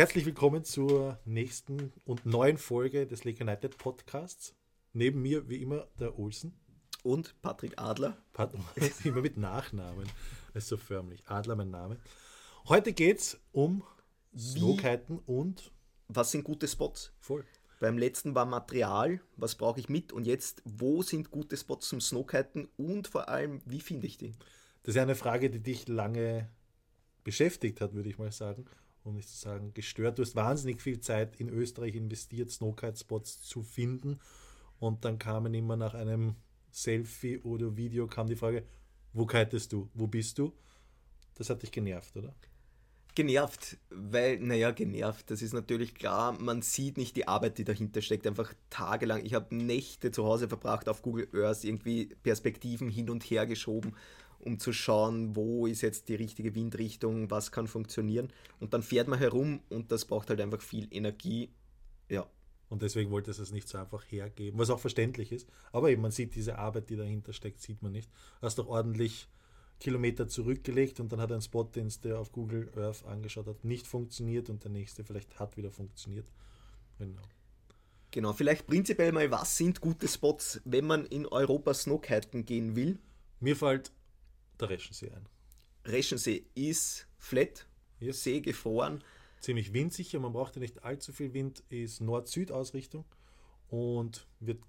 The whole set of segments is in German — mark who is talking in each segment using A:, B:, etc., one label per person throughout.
A: Herzlich willkommen zur nächsten und neuen Folge des Lake United Podcasts. Neben mir, wie immer, der Olsen.
B: Und Patrick Adler.
A: Pat immer mit Nachnamen. Das ist so förmlich. Adler, mein Name. Heute geht es um Snowkiten und.
B: Was sind gute Spots?
A: Voll.
B: Beim letzten war Material, was brauche ich mit? Und jetzt, wo sind gute Spots zum Snowkiten und vor allem, wie finde ich die?
A: Das ist ja eine Frage, die dich lange beschäftigt hat, würde ich mal sagen um nicht zu sagen gestört. Du hast wahnsinnig viel Zeit in Österreich investiert, Snowkite-Spots zu finden. Und dann kamen immer nach einem Selfie oder Video kam die Frage, wo kitest du? Wo bist du? Das hat dich genervt, oder?
B: Genervt, weil, naja, genervt, das ist natürlich klar, man sieht nicht die Arbeit, die dahinter steckt, einfach tagelang. Ich habe Nächte zu Hause verbracht auf Google Earth, irgendwie Perspektiven hin und her geschoben um zu schauen, wo ist jetzt die richtige Windrichtung, was kann funktionieren. Und dann fährt man herum und das braucht halt einfach viel Energie. Ja.
A: Und deswegen wollte es es nicht so einfach hergeben, was auch verständlich ist. Aber eben, man sieht diese Arbeit, die dahinter steckt, sieht man nicht. Hast doch ordentlich Kilometer zurückgelegt und dann hat ein Spot, den es der auf Google Earth angeschaut hat, nicht funktioniert und der nächste vielleicht hat wieder funktioniert.
B: Genau. Genau, vielleicht prinzipiell mal, was sind gute Spots, wenn man in Europa Snowkiten gehen will?
A: Mir fällt der Reschensee ein.
B: Reschensee ist flat, yes. See gefroren.
A: Ziemlich windsicher, man braucht ja nicht allzu viel Wind, ist Nord-Süd-Ausrichtung und wird,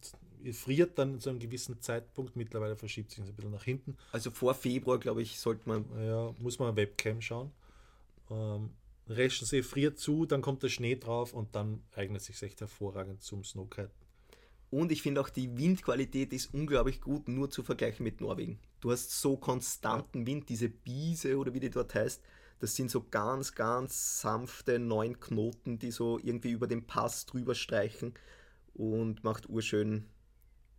A: friert dann zu einem gewissen Zeitpunkt. Mittlerweile verschiebt sich ein bisschen nach hinten.
B: Also vor Februar, glaube ich, sollte man.
A: Ja, muss man Webcam schauen. Ähm, Reschensee friert zu, dann kommt der Schnee drauf und dann eignet sich echt hervorragend zum Snowkiten.
B: Und ich finde auch die Windqualität ist unglaublich gut, nur zu vergleichen mit Norwegen. Du hast so konstanten Wind, diese Biese oder wie die dort heißt, das sind so ganz, ganz sanfte neun Knoten, die so irgendwie über den Pass drüber streichen und macht urschön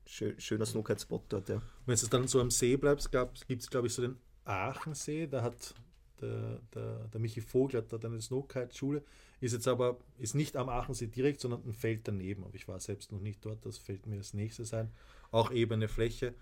B: schön, schöner Snowkite-Spot dort. Ja.
A: Wenn du dann so am See bleibst, gibt es glaube ich so den Aachensee, da hat der, der, der Michi Vogel hat eine Snowkite-Schule, ist jetzt aber ist nicht am Aachensee direkt, sondern ein Feld daneben. Aber ich war selbst noch nicht dort, das fällt mir das nächste sein. Auch ebene Fläche.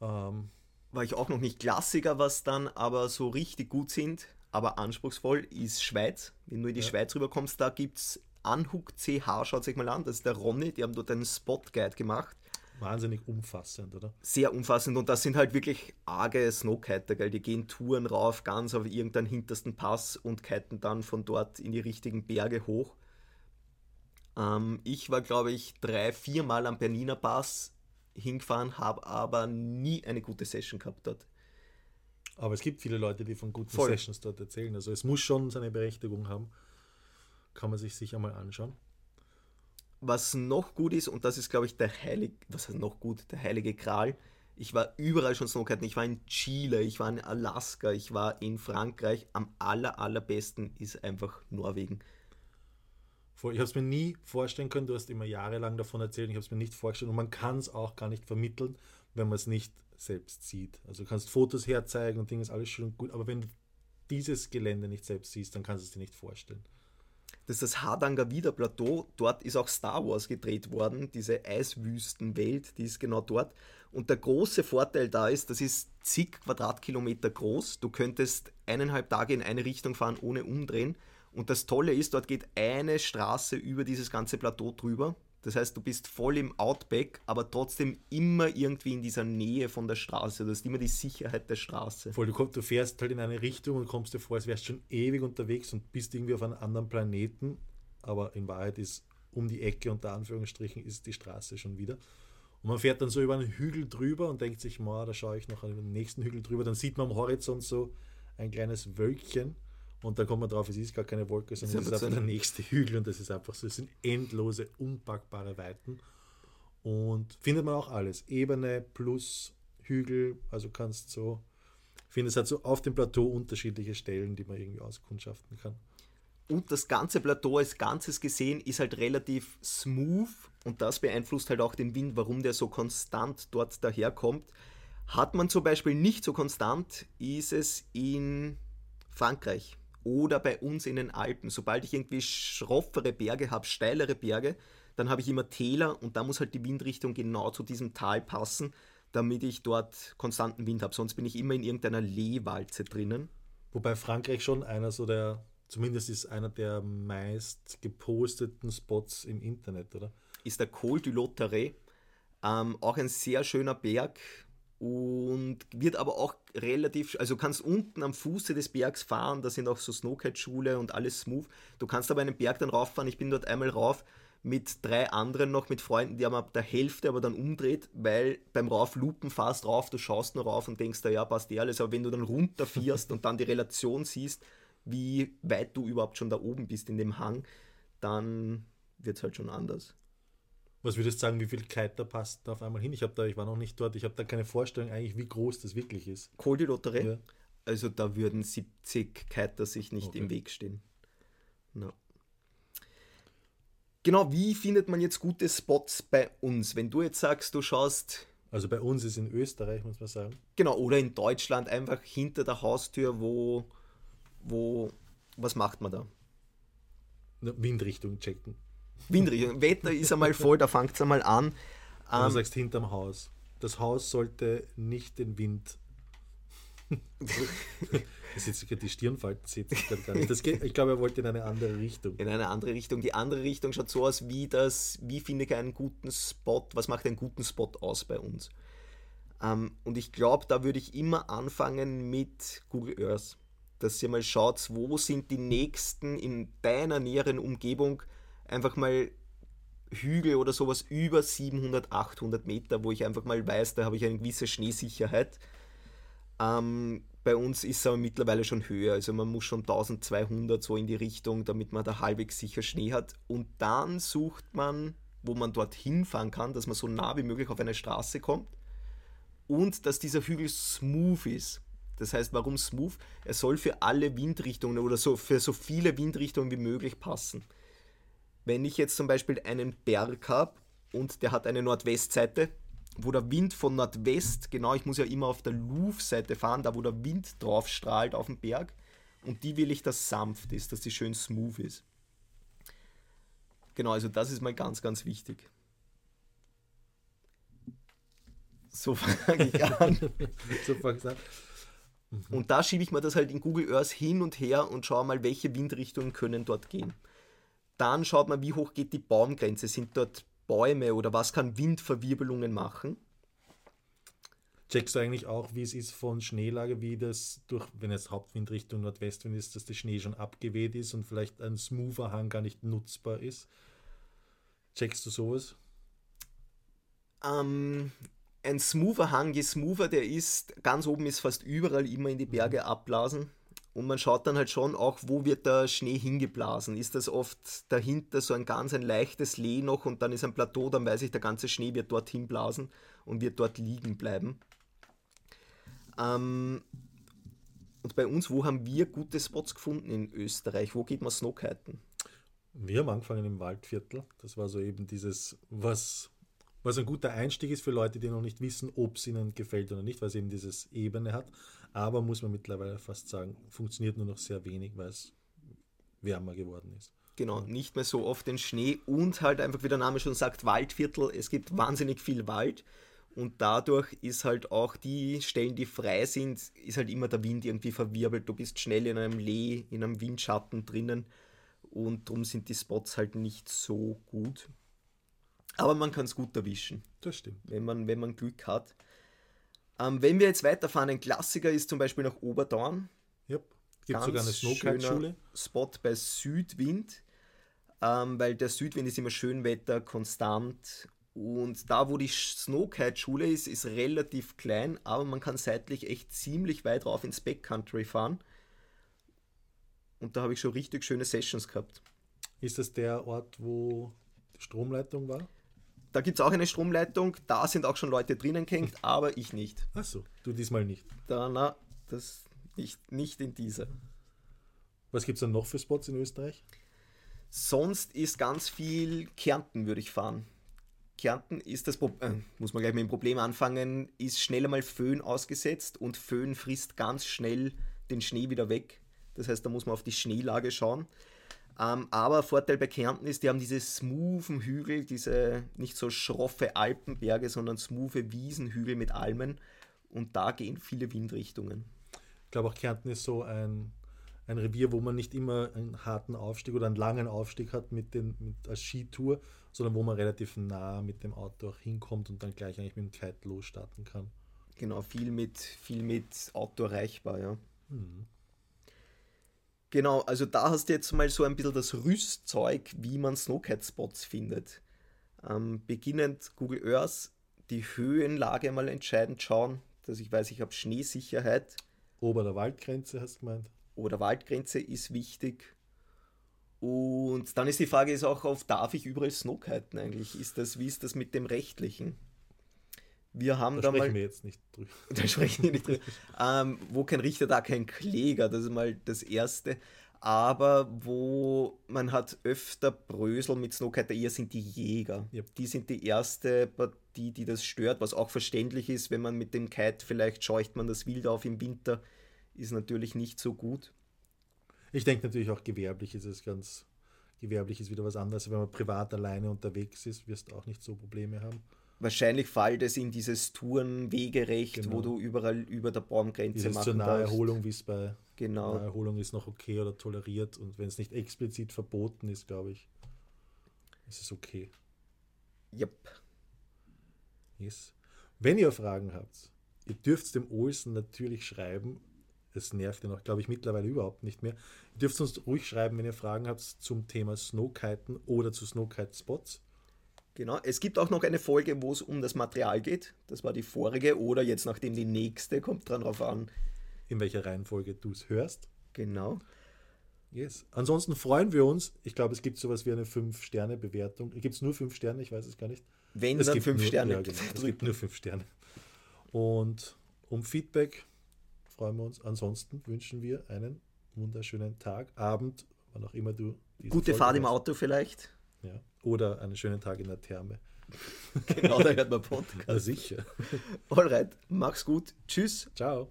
B: Ähm, war ich auch noch nicht Klassiker, was dann aber so richtig gut sind, aber anspruchsvoll, ist Schweiz. Wenn du in die ja. Schweiz rüberkommst, da gibt es Anhook CH, schaut sich mal an, das ist der Ronny, die haben dort einen Spot Guide gemacht.
A: Wahnsinnig umfassend, oder?
B: Sehr umfassend und das sind halt wirklich arge Snowkiter, gell? Die gehen Touren rauf, ganz auf irgendeinen hintersten Pass und kiten dann von dort in die richtigen Berge hoch. Ähm, ich war, glaube ich, drei, vier Mal am Berniner Pass hingefahren, habe aber nie eine gute Session gehabt dort.
A: Aber es gibt viele Leute, die von guten Voll. Sessions dort erzählen. Also es muss schon seine Berechtigung haben. Kann man sich sicher mal anschauen.
B: Was noch gut ist, und das ist, glaube ich, der heilige, was heißt noch gut, der heilige Kral. Ich war überall schon Snowkiten. Ich war in Chile, ich war in Alaska, ich war in Frankreich. Am aller, allerbesten ist einfach Norwegen.
A: Ich habe es mir nie vorstellen können, du hast immer jahrelang davon erzählt, ich habe es mir nicht vorgestellt und man kann es auch gar nicht vermitteln, wenn man es nicht selbst sieht. Also du kannst Fotos herzeigen und Dinge ist alles schön gut, aber wenn du dieses Gelände nicht selbst siehst, dann kannst du es dir nicht vorstellen.
B: Das ist das Hardanger Wiederplateau. Dort ist auch Star Wars gedreht worden, diese Eiswüstenwelt, die ist genau dort. Und der große Vorteil da ist, das ist zig Quadratkilometer groß. Du könntest eineinhalb Tage in eine Richtung fahren, ohne umdrehen. Und das Tolle ist, dort geht eine Straße über dieses ganze Plateau drüber. Das heißt, du bist voll im Outback, aber trotzdem immer irgendwie in dieser Nähe von der Straße. Du hast immer die Sicherheit der Straße.
A: Voll, du, komm, du fährst halt in eine Richtung und kommst dir vor, als wärst schon ewig unterwegs und bist irgendwie auf einem anderen Planeten. Aber in Wahrheit ist um die Ecke, unter Anführungsstrichen, ist die Straße schon wieder. Und man fährt dann so über einen Hügel drüber und denkt sich, da schaue ich noch an den nächsten Hügel drüber. Dann sieht man am Horizont so ein kleines Wölkchen und dann kommt man drauf, es ist gar keine Wolke, sondern es ist einfach der nächste Hügel und das ist einfach so, es sind endlose, unpackbare Weiten. Und findet man auch alles. Ebene plus Hügel, also kannst so, ich finde, es hat so auf dem Plateau unterschiedliche Stellen, die man irgendwie auskundschaften kann.
B: Und das ganze Plateau als Ganzes gesehen ist halt relativ smooth und das beeinflusst halt auch den Wind, warum der so konstant dort daherkommt. Hat man zum Beispiel nicht so konstant, ist es in Frankreich oder bei uns in den Alpen. Sobald ich irgendwie schroffere Berge habe, steilere Berge, dann habe ich immer Täler und da muss halt die Windrichtung genau zu diesem Tal passen, damit ich dort konstanten Wind habe. Sonst bin ich immer in irgendeiner Lehwalze drinnen.
A: Wobei Frankreich schon einer so der zumindest ist einer der meist geposteten Spots im Internet, oder?
B: Ist der Col du Lotteret. Ähm, auch ein sehr schöner Berg und wird aber auch relativ, also kannst unten am Fuße des Bergs fahren, da sind auch so Snowkite-Schule und alles smooth. Du kannst aber einen Berg dann rauffahren, ich bin dort einmal rauf mit drei anderen noch, mit Freunden, die haben ab der Hälfte aber dann umdreht, weil beim Rauflupen fast rauf, du schaust nur rauf und denkst, da ja, passt eh alles, aber wenn du dann runterfährst und dann die Relation siehst, wie weit du überhaupt schon da oben bist in dem Hang, dann wird es halt schon anders.
A: Was würdest du sagen, wie viel Kite passt da auf einmal hin? Ich, da, ich war noch nicht dort, ich habe da keine Vorstellung eigentlich, wie groß das wirklich ist.
B: Col de Lotterie? Ja. Also da würden 70 Kiter sich nicht okay. im Weg stehen. No. Genau, wie findet man jetzt gute Spots bei uns? Wenn du jetzt sagst, du schaust.
A: Also bei uns ist in Österreich, muss man sagen.
B: Genau, oder in Deutschland einfach hinter der Haustür, wo. wo was macht man da?
A: Windrichtung checken.
B: Windrichtung. Wetter ist einmal voll, da fängt es einmal an.
A: Du ähm, sagst hinterm Haus. Das Haus sollte nicht den Wind. das ist jetzt die Stirnfalten sieht gar nicht. Das geht, ich glaube, er wollte in eine andere Richtung.
B: In eine andere Richtung. Die andere Richtung schaut so aus, wie das, wie finde ich einen guten Spot, was macht einen guten Spot aus bei uns? Ähm, und ich glaube, da würde ich immer anfangen mit Google Earth. Dass ihr mal schaut, wo sind die nächsten in deiner näheren Umgebung einfach mal Hügel oder sowas über 700, 800 Meter, wo ich einfach mal weiß, da habe ich eine gewisse Schneesicherheit. Ähm, bei uns ist es aber mittlerweile schon höher, also man muss schon 1200 so in die Richtung, damit man da halbwegs sicher Schnee hat. Und dann sucht man, wo man dorthin fahren kann, dass man so nah wie möglich auf eine Straße kommt und dass dieser Hügel smooth ist. Das heißt, warum smooth? Er soll für alle Windrichtungen oder so für so viele Windrichtungen wie möglich passen. Wenn ich jetzt zum Beispiel einen Berg habe und der hat eine Nordwestseite, wo der Wind von Nordwest, genau, ich muss ja immer auf der Louvre-Seite fahren, da wo der Wind drauf strahlt auf den Berg, und die will ich, dass sanft ist, dass die schön smooth ist. Genau, also das ist mal ganz, ganz wichtig. So fange ich an. so fange ich an. Mhm. Und da schiebe ich mir das halt in Google Earth hin und her und schaue mal, welche Windrichtungen können dort gehen. Dann schaut man, wie hoch geht die Baumgrenze. Sind dort Bäume oder was kann Windverwirbelungen machen?
A: Checkst du eigentlich auch, wie es ist von Schneelage, wie das durch, wenn es Hauptwindrichtung Nordwestwind ist, dass der Schnee schon abgeweht ist und vielleicht ein smoother Hang gar nicht nutzbar ist? Checkst du sowas?
B: Ähm, ein smoother Hang, je smoother der ist, ganz oben ist fast überall immer in die Berge mhm. abblasen. Und man schaut dann halt schon auch, wo wird der Schnee hingeblasen. Ist das oft dahinter so ein ganz ein leichtes Lee noch und dann ist ein Plateau, dann weiß ich, der ganze Schnee wird dorthin blasen und wird dort liegen bleiben. Ähm, und bei uns, wo haben wir gute Spots gefunden in Österreich? Wo geht man Snowkiten?
A: Wir haben angefangen im Waldviertel. Das war so eben dieses, was, was ein guter Einstieg ist für Leute, die noch nicht wissen, ob es ihnen gefällt oder nicht, weil es eben dieses Ebene hat aber muss man mittlerweile fast sagen, funktioniert nur noch sehr wenig, weil es wärmer geworden ist.
B: Genau, nicht mehr so oft den Schnee und halt einfach, wie der Name schon sagt, Waldviertel. Es gibt wahnsinnig viel Wald und dadurch ist halt auch die Stellen, die frei sind, ist halt immer der Wind irgendwie verwirbelt. Du bist schnell in einem Lee, in einem Windschatten drinnen und darum sind die Spots halt nicht so gut. Aber man kann es gut erwischen.
A: Das stimmt.
B: Wenn man, wenn man Glück hat. Ähm, wenn wir jetzt weiterfahren, ein Klassiker ist zum Beispiel nach Oberdorn.
A: Yep. Gibt sogar eine Snowkite-Schule.
B: Spot bei Südwind, ähm, weil der Südwind ist immer Schönwetter, konstant. Und da, wo die Snowkite-Schule ist, ist relativ klein, aber man kann seitlich echt ziemlich weit rauf ins Backcountry fahren. Und da habe ich schon richtig schöne Sessions gehabt.
A: Ist das der Ort, wo die Stromleitung war?
B: Da gibt es auch eine Stromleitung, da sind auch schon Leute drinnen gehängt, aber ich nicht.
A: Achso, du diesmal nicht.
B: Da, na, das nicht, nicht in dieser.
A: Was gibt es dann noch für Spots in Österreich?
B: Sonst ist ganz viel Kärnten, würde ich fahren. Kärnten ist das Problem, äh, muss man gleich mit dem Problem anfangen, ist schnell einmal Föhn ausgesetzt und Föhn frisst ganz schnell den Schnee wieder weg. Das heißt, da muss man auf die Schneelage schauen. Ähm, aber Vorteil bei Kärnten ist, die haben diese smoothen Hügel, diese nicht so schroffe Alpenberge, sondern smoothe Wiesenhügel mit Almen. Und da gehen viele Windrichtungen.
A: Ich glaube auch Kärnten ist so ein, ein Revier, wo man nicht immer einen harten Aufstieg oder einen langen Aufstieg hat mit den, mit, als Skitour, sondern wo man relativ nah mit dem Auto auch hinkommt und dann gleich eigentlich mit dem Kite losstarten kann.
B: Genau, viel mit, viel mit Auto erreichbar, ja. Mhm. Genau, also da hast du jetzt mal so ein bisschen das Rüstzeug, wie man Snowcat-Spots findet. Ähm, beginnend Google Earth, die Höhenlage mal entscheidend schauen, dass ich weiß, ich habe Schneesicherheit.
A: Ober der Waldgrenze hast du gemeint?
B: Ober Waldgrenze ist wichtig. Und dann ist die Frage ist auch auf, darf ich überall Snowkiten eigentlich? Ist das, wie ist das mit dem Rechtlichen? Wir haben da,
A: da
B: sprechen
A: mal, wir jetzt nicht drüber.
B: Da sprechen wir nicht drüber. ähm, wo kein Richter, da kein Kläger, das ist mal das Erste. Aber wo man hat öfter Brösel mit Snowkiter, eher sind die Jäger. Yep. Die sind die erste Partie, die das stört, was auch verständlich ist, wenn man mit dem Kite vielleicht scheucht man das Wild auf im Winter, ist natürlich nicht so gut.
A: Ich denke natürlich auch gewerblich ist es ganz, gewerblich ist wieder was anderes. Wenn man privat alleine unterwegs ist, wirst du auch nicht so Probleme haben
B: wahrscheinlich fällt es in dieses Tourenwegerecht, genau. wo du überall über der Baumgrenze
A: Dieses machen zur Naherholung, wie es bei
B: genau.
A: Naherholung ist, noch okay oder toleriert. Und wenn es nicht explizit verboten ist, glaube ich, ist es okay.
B: Yep.
A: Yes. Wenn ihr Fragen habt, ihr dürft dem Olsen natürlich schreiben. Es nervt ihn auch, glaube ich, mittlerweile überhaupt nicht mehr. Ihr dürft uns ruhig schreiben, wenn ihr Fragen habt zum Thema Snowkiten oder zu Snowkite-Spots.
B: Genau. Es gibt auch noch eine Folge, wo es um das Material geht. Das war die vorige oder jetzt nachdem die nächste, kommt dran drauf an.
A: In welcher Reihenfolge du es hörst.
B: Genau.
A: Yes. Ansonsten freuen wir uns. Ich glaube, es gibt sowas wie eine 5-Sterne-Bewertung. Gibt es nur 5 Sterne? Ich weiß es gar nicht.
B: Wenn
A: es
B: dann
A: gibt
B: 5
A: nur,
B: Sterne.
A: Ja, genau. Es gibt nur 5 Sterne. Und um Feedback freuen wir uns. Ansonsten wünschen wir einen wunderschönen Tag, Abend, wann auch immer du
B: diese Gute Folge Fahrt hast. im Auto vielleicht.
A: Ja. Oder einen schönen Tag in der Therme.
B: genau, da hört man Podcast.
A: Na sicher.
B: Alright, mach's gut. Tschüss.
A: Ciao.